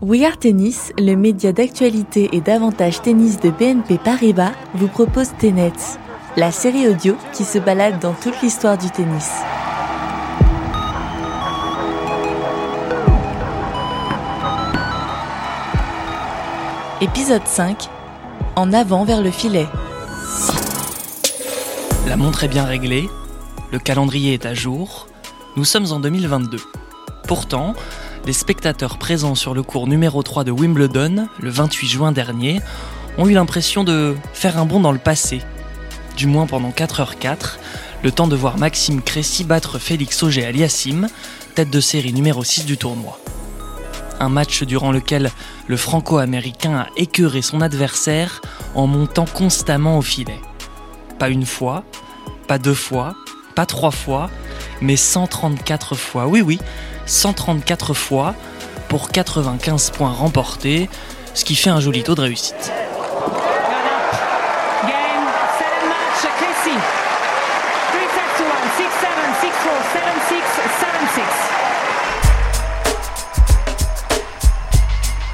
We Are Tennis, le média d'actualité et d'avantage tennis de BNP Paribas, vous propose Tenets, la série audio qui se balade dans toute l'histoire du tennis. Épisode 5 En avant vers le filet. La montre est bien réglée, le calendrier est à jour, nous sommes en 2022. Pourtant, les spectateurs présents sur le cours numéro 3 de Wimbledon, le 28 juin dernier, ont eu l'impression de faire un bond dans le passé. Du moins pendant 4h04, le temps de voir Maxime Cressy battre Félix Auger Aliassim, tête de série numéro 6 du tournoi. Un match durant lequel le franco-américain a écœuré son adversaire en montant constamment au filet. Pas une fois, pas deux fois, pas trois fois, mais 134 fois. Oui, oui, 134 fois pour 95 points remportés, ce qui fait un joli taux de réussite.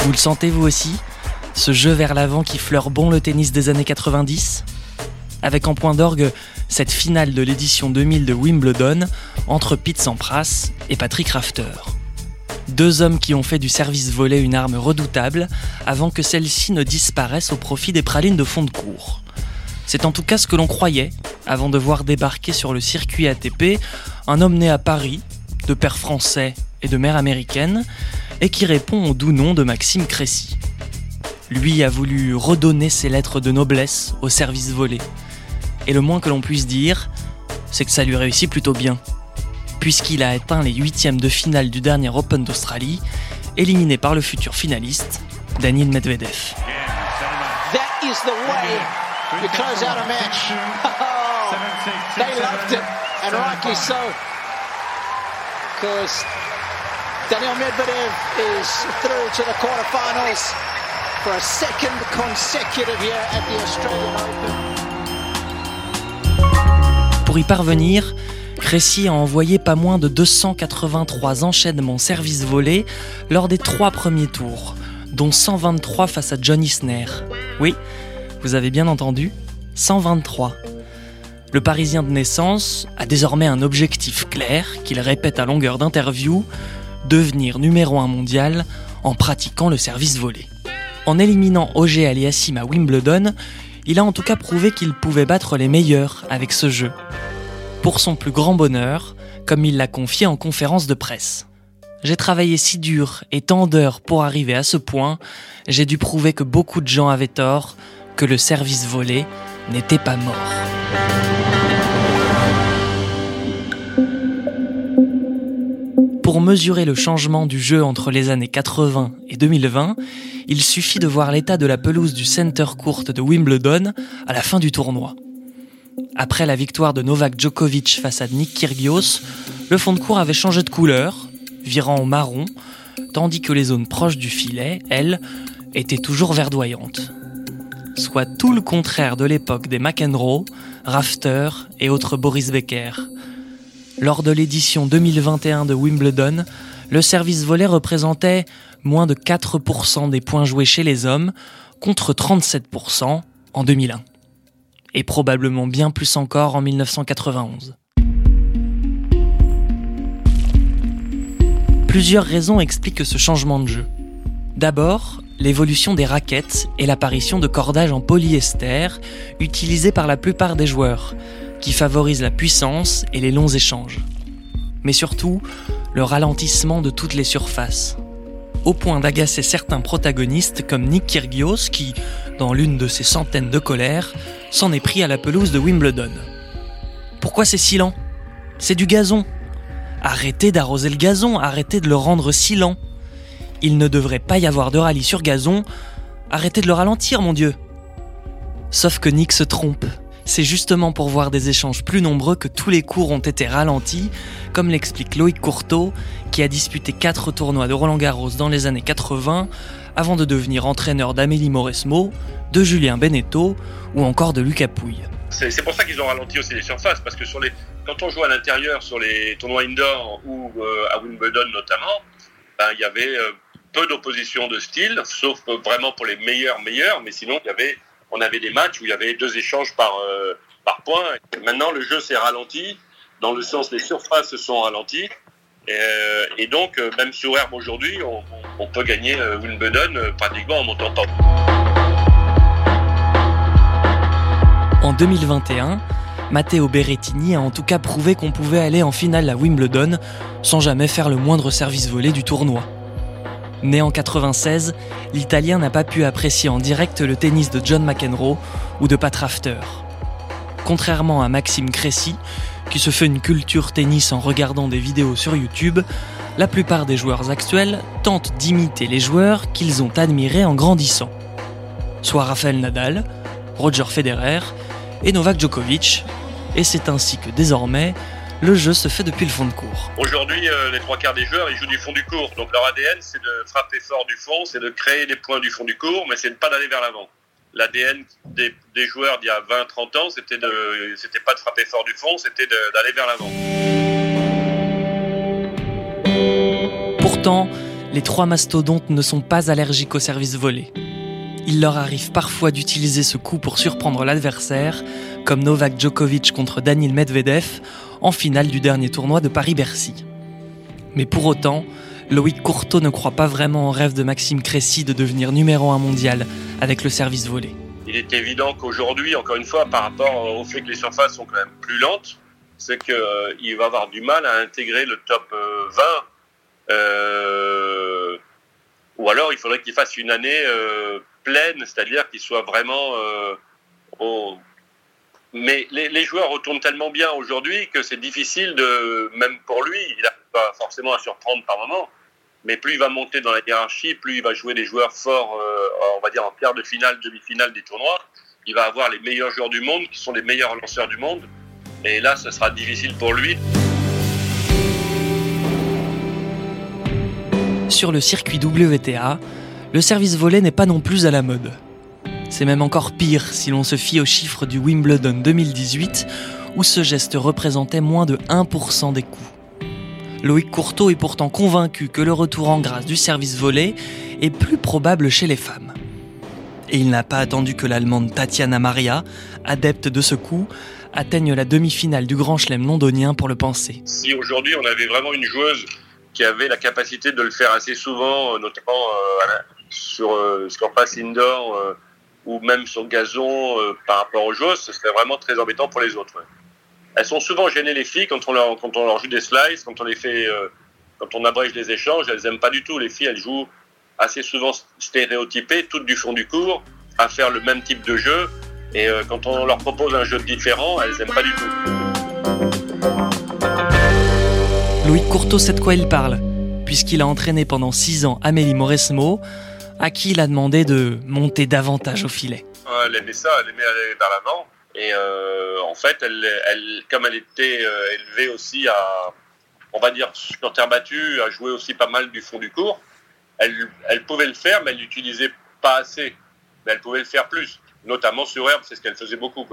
Vous le sentez vous aussi Ce jeu vers l'avant qui fleure bon le tennis des années 90 Avec en point d'orgue cette finale de l'édition 2000 de Wimbledon entre Pete Sampras et Patrick Rafter. Deux hommes qui ont fait du service volé une arme redoutable avant que celle-ci ne disparaisse au profit des pralines de fond de cours. C'est en tout cas ce que l'on croyait avant de voir débarquer sur le circuit ATP un homme né à Paris, de père français et de mère américaine, et qui répond au doux nom de Maxime Cressy. Lui a voulu redonner ses lettres de noblesse au service volé et le moins que l'on puisse dire, c'est que ça lui réussit plutôt bien, puisqu'il a atteint les huitièmes de finale du dernier Open d'Australie, éliminé par le futur finaliste, Daniel Medvedev. That is the way you close out a match. They loved it, and rightly so. Because Daniel Medvedev is through to the quarterfinals for a second consecutive year at the Australian Open. Pour y parvenir, Cressy a envoyé pas moins de 283 enchaînements service volés lors des trois premiers tours, dont 123 face à John Isner. Oui, vous avez bien entendu, 123. Le Parisien de naissance a désormais un objectif clair qu'il répète à longueur d'interview, devenir numéro 1 mondial en pratiquant le service volé. En éliminant Auger Aliassim à Wimbledon, il a en tout cas prouvé qu'il pouvait battre les meilleurs avec ce jeu. Pour son plus grand bonheur, comme il l'a confié en conférence de presse. J'ai travaillé si dur et tant d'heures pour arriver à ce point, j'ai dû prouver que beaucoup de gens avaient tort, que le service volé n'était pas mort. Pour mesurer le changement du jeu entre les années 80 et 2020, il suffit de voir l'état de la pelouse du Center Court de Wimbledon à la fin du tournoi. Après la victoire de Novak Djokovic face à Nick Kyrgios, le fond de cours avait changé de couleur, virant au marron, tandis que les zones proches du filet, elles, étaient toujours verdoyantes. Soit tout le contraire de l'époque des McEnroe, Rafter et autres Boris Becker. Lors de l'édition 2021 de Wimbledon, le service volé représentait moins de 4% des points joués chez les hommes, contre 37% en 2001. Et probablement bien plus encore en 1991. Plusieurs raisons expliquent ce changement de jeu. D'abord, l'évolution des raquettes et l'apparition de cordages en polyester utilisés par la plupart des joueurs, qui favorisent la puissance et les longs échanges. Mais surtout, le ralentissement de toutes les surfaces, au point d'agacer certains protagonistes comme Nick Kyrgios qui, dans l'une de ses centaines de colères, s'en est pris à la pelouse de Wimbledon. Pourquoi c'est si lent? C'est du gazon. Arrêtez d'arroser le gazon, arrêtez de le rendre si lent. Il ne devrait pas y avoir de rallye sur gazon, arrêtez de le ralentir, mon Dieu. Sauf que Nick se trompe. C'est justement pour voir des échanges plus nombreux que tous les cours ont été ralentis, comme l'explique Loïc Courteau, qui a disputé 4 tournois de Roland Garros dans les années 80, avant de devenir entraîneur d'Amélie Mauresmo, de Julien Beneteau ou encore de Lucas Pouille. C'est pour ça qu'ils ont ralenti aussi les surfaces, parce que quand on joue à l'intérieur sur les tournois indoor ou euh, à Wimbledon notamment, ben, il y avait euh, peu d'opposition de style, sauf vraiment pour les meilleurs meilleurs, mais sinon il y avait, on avait des matchs où il y avait deux échanges par, euh, par point. Maintenant le jeu s'est ralenti, dans le sens les surfaces se sont ralenties, et, euh, donc euh, même sur herbe aujourd'hui, on, peut gagner Wimbledon pratiquement en montant top. En 2021, Matteo Berrettini a en tout cas prouvé qu'on pouvait aller en finale à Wimbledon sans jamais faire le moindre service volé du tournoi. Né en 96, l'Italien n'a pas pu apprécier en direct le tennis de John McEnroe ou de Pat Rafter. Contrairement à Maxime Cressy, qui se fait une culture tennis en regardant des vidéos sur YouTube, la plupart des joueurs actuels tentent d'imiter les joueurs qu'ils ont admirés en grandissant. Soit Rafael Nadal, Roger Federer et Novak Djokovic, et c'est ainsi que désormais, le jeu se fait depuis le fond de cours. Aujourd'hui, euh, les trois quarts des joueurs, ils jouent du fond du cours. Donc leur ADN, c'est de frapper fort du fond, c'est de créer des points du fond du cours, mais c'est de pas d'aller vers l'avant. L'ADN des, des, joueurs d'il y a 20-30 ans, c'était de, c'était pas de frapper fort du fond, c'était d'aller vers l'avant. Pourtant, les trois mastodontes ne sont pas allergiques au service volé. Il leur arrive parfois d'utiliser ce coup pour surprendre l'adversaire, comme Novak Djokovic contre Daniil Medvedev en finale du dernier tournoi de Paris-Bercy. Mais pour autant, Loïc Courteau ne croit pas vraiment au rêve de Maxime Cressy de devenir numéro un mondial avec le service volé. Il est évident qu'aujourd'hui, encore une fois, par rapport au fait que les surfaces sont quand même plus lentes, c'est qu'il euh, va avoir du mal à intégrer le top 20. Euh, euh, ou alors, il faudrait qu'il fasse une année pleine, c'est-à-dire qu'il soit vraiment au, mais les, joueurs retournent tellement bien aujourd'hui que c'est difficile de, même pour lui, il n'a pas forcément à surprendre par moment, mais plus il va monter dans la hiérarchie, plus il va jouer des joueurs forts, euh, on va dire en quart de finale, demi-finale des tournois, il va avoir les meilleurs joueurs du monde, qui sont les meilleurs lanceurs du monde, et là, ce sera difficile pour lui. Sur le circuit WTA, le service volé n'est pas non plus à la mode. C'est même encore pire si l'on se fie aux chiffres du Wimbledon 2018, où ce geste représentait moins de 1% des coups. Loïc Courteau est pourtant convaincu que le retour en grâce du service volé est plus probable chez les femmes. Et il n'a pas attendu que l'Allemande Tatiana Maria, adepte de ce coup, atteigne la demi-finale du Grand Chelem londonien pour le penser. Si aujourd'hui on avait vraiment une joueuse qui avait la capacité de le faire assez souvent, notamment euh, sur euh, surface indoor, euh, ou même sur gazon euh, par rapport aux joueuses, ce serait vraiment très embêtant pour les autres. Elles sont souvent gênées les filles quand on leur, quand on leur joue des slices, quand on les fait, euh, quand on abrège les échanges, elles aiment pas du tout. Les filles, elles jouent assez souvent stéréotypées, toutes du fond du cours, à faire le même type de jeu. Et euh, quand on leur propose un jeu différent, elles aiment pas du tout. Louis Courteau sait de quoi il parle, puisqu'il a entraîné pendant six ans Amélie Mauresmo, à qui il a demandé de monter davantage au filet. Elle aimait ça, elle aimait aller vers l'avant. Et euh, en fait, elle, elle, comme elle était euh, élevée aussi à, on va dire, sur terre battue, à jouer aussi pas mal du fond du cours, elle, elle pouvait le faire, mais elle l'utilisait pas assez. Mais elle pouvait le faire plus, notamment sur herbe, c'est ce qu'elle faisait beaucoup.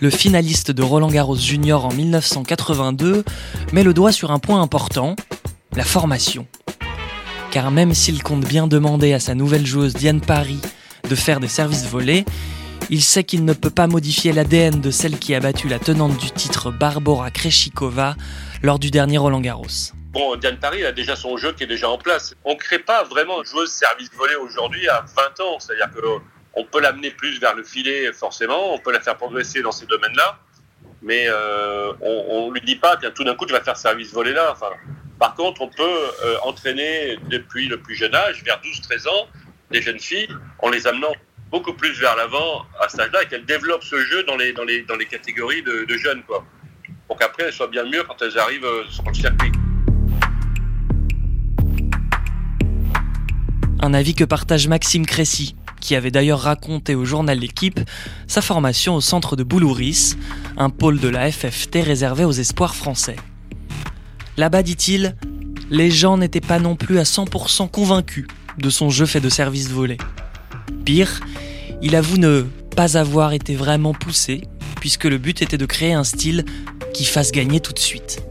Le finaliste de Roland Garros Junior en 1982 met le doigt sur un point important, la formation. Car même s'il compte bien demander à sa nouvelle joueuse Diane Paris de faire des services volés, il sait qu'il ne peut pas modifier l'ADN de celle qui a battu la tenante du titre Barbara Kreshikova lors du dernier Roland Garros. Bon, Diane Paris a déjà son jeu qui est déjà en place. On ne crée pas vraiment une joueuse service volé aujourd'hui à 20 ans. C'est-à-dire que on peut l'amener plus vers le filet, forcément. On peut la faire progresser dans ces domaines-là. Mais euh, on ne lui dit pas, tiens, tout d'un coup, tu vas faire service volé là. Enfin, par contre, on peut euh, entraîner depuis le plus jeune âge, vers 12-13 ans, des jeunes filles, en les amenant beaucoup plus vers l'avant à cet âge-là et qu'elles développent ce jeu dans les, dans les, dans les catégories de, de jeunes. Quoi. Pour qu'après, elles soient bien mieux quand elles arrivent euh, sur le circuit. Un avis que partage Maxime Cressy, qui avait d'ailleurs raconté au journal L'équipe sa formation au centre de Boulouris, un pôle de la FFT réservé aux espoirs français. Là-bas, dit-il, les gens n'étaient pas non plus à 100% convaincus de son jeu fait de services volés. Pire, il avoue ne pas avoir été vraiment poussé, puisque le but était de créer un style qui fasse gagner tout de suite.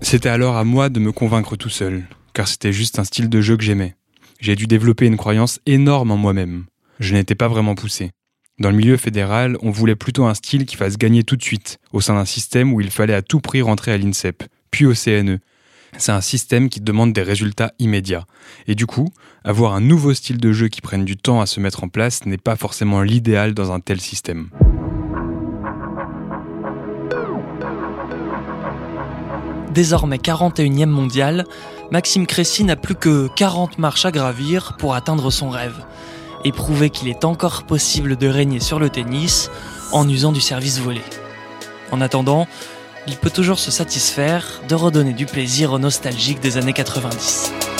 C'était alors à moi de me convaincre tout seul, car c'était juste un style de jeu que j'aimais. J'ai dû développer une croyance énorme en moi-même. Je n'étais pas vraiment poussé. Dans le milieu fédéral, on voulait plutôt un style qui fasse gagner tout de suite, au sein d'un système où il fallait à tout prix rentrer à l'INSEP, puis au CNE. C'est un système qui demande des résultats immédiats. Et du coup, avoir un nouveau style de jeu qui prenne du temps à se mettre en place n'est pas forcément l'idéal dans un tel système. Désormais 41e mondial, Maxime Cressy n'a plus que 40 marches à gravir pour atteindre son rêve et prouver qu'il est encore possible de régner sur le tennis en usant du service volé. En attendant, il peut toujours se satisfaire de redonner du plaisir aux nostalgiques des années 90.